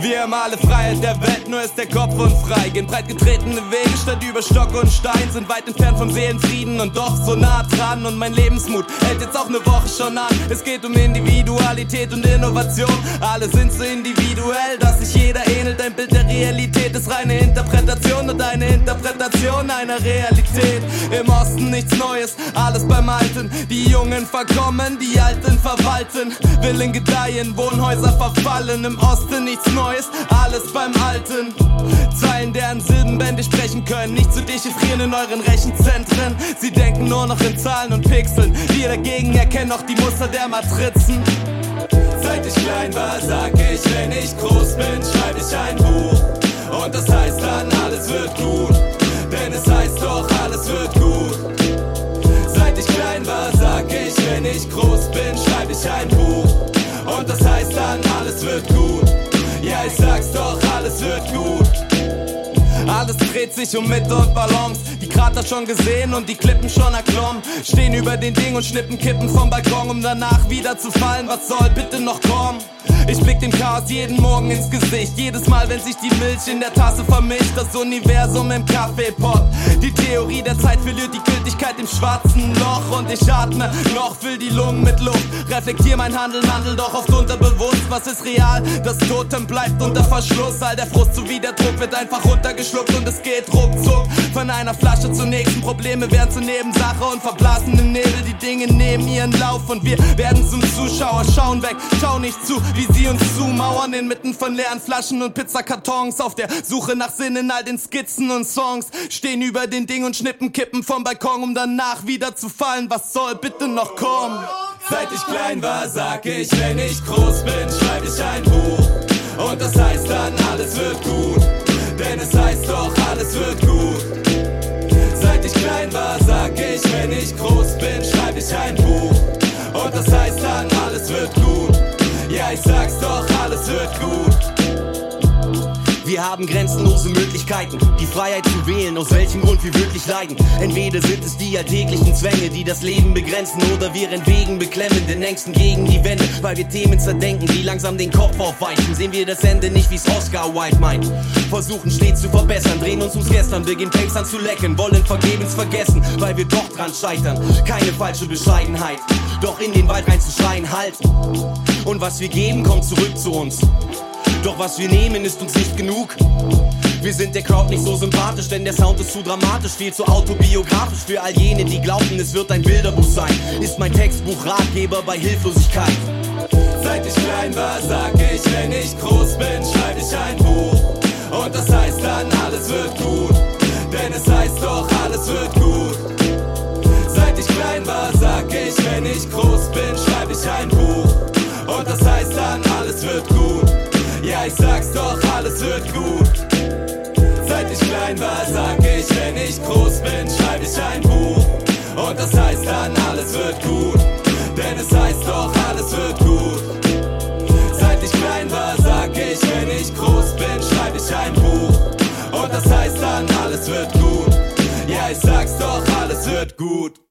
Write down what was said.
Wir haben alle Freiheit der Welt, nur ist der Kopf unfrei. Gehen breit getretene Wege statt über Stock und Stein. Sind weit entfernt vom Seelenfrieden und doch so nah dran. Und mein Lebensmut hält jetzt auch eine Woche schon an. Es geht um Individualität und Innovation. Alle sind so individuell, dass sich jeder ähnelt. Ein Bild der Realität ist reine Interpretation und eine Interpretation einer Realität. Im Osten nichts Neues, alles beim Alten. Die Jungen verkommen, die Alten verwalten. Willen gedeihen, Wohnhäuser verfallen. Im Osten nichts Neues. Neues, alles beim Alten. Zeilen, deren Silbenbände sprechen können, nicht zu dechiffrieren in euren Rechenzentren. Sie denken nur noch in Zahlen und Pixeln. Wir dagegen erkennen noch die Muster der Matrizen. Seit ich klein war, sag ich, wenn ich groß bin, schreibe ich ein Buch. Und das heißt dann, alles wird gut. Groß bin, schreibe ich ein Buch. Und das heißt dann, alles wird gut. Ja, ich sag's doch, alles wird gut. Alles dreht sich um Mitte und Balance. Die Krater schon gesehen und die Klippen schon erklommen. Stehen über den Ding und schnippen Kippen vom Balkon, um danach wieder zu fallen. Was soll bitte noch kommen? Ich blick dem Chaos jeden Morgen ins Gesicht. Jedes Mal, wenn sich die Milch in der Tasse vermischt, das Universum im Kaffeepot. Die Theorie der Zeit verliert die Gültigkeit im schwarzen Loch und ich atme noch, füll die Lungen mit Luft. Reflektier mein Handeln, handel doch oft unterbewusst. Was ist real? Das Totem bleibt unter Verschluss. All der Frust sowie der Druck wird einfach runtergeschluckt und es geht ruckzuck. Von einer Flasche zur nächsten. Probleme werden zur Nebensache und verblasen im Nebel. Die Dinge nehmen ihren Lauf und wir werden zum Zuschauer. Schauen weg, schau nicht zu, wie sie uns zumauern inmitten von leeren Flaschen und Pizzakartons. Auf der Suche nach Sinn in all den Skizzen und Songs. Stehen über den Ding und schnippen Kippen vom Balkon, um danach wieder zu fallen. Was soll bitte noch kommen? Seit ich klein war, sag ich, wenn ich groß bin, schreib ich ein Buch. Und das heißt dann, alles wird gut. Denn es heißt doch, alles wird gut. War, sag ich, wenn ich groß bin, schreib ich ein Buch. Haben grenzenlose Möglichkeiten, die Freiheit zu wählen, aus welchem Grund wir wirklich leiden. Entweder sind es die alltäglichen Zwänge, die das Leben begrenzen, oder wir entwegen beklemmenden Ängsten gegen die Wände, weil wir Themen zerdenken, die langsam den Kopf aufweichen. Sehen wir das Ende nicht, wie's Oscar Wilde meint. Versuchen stets zu verbessern, drehen uns ums Gestern, beginnen Takes an zu lecken, wollen vergebens vergessen, weil wir doch dran scheitern. Keine falsche Bescheidenheit, doch in den Wald reinzuschreien, halt. Und was wir geben, kommt zurück zu uns. Doch was wir nehmen, ist uns nicht genug. Wir sind der Crowd nicht so sympathisch, denn der Sound ist zu dramatisch, viel zu autobiografisch für all jene, die glauben, es wird ein Bilderbuch sein. Ist mein Textbuch Ratgeber bei Hilflosigkeit. Seit ich klein war, sag ich, wenn ich groß bin, schreib ich ein Buch. Und das heißt dann, alles wird gut. Denn es heißt doch, alles wird gut. Seit ich klein war, sag ich, wenn ich groß bin, schreib ich ein Buch. Und das heißt dann, alles wird gut. Denn es heißt doch, alles wird gut. Seit ich klein war, sag ich, wenn ich groß bin, schreib ich ein Buch. Und das heißt dann, alles wird gut. Ja, ich sag's doch, alles wird gut.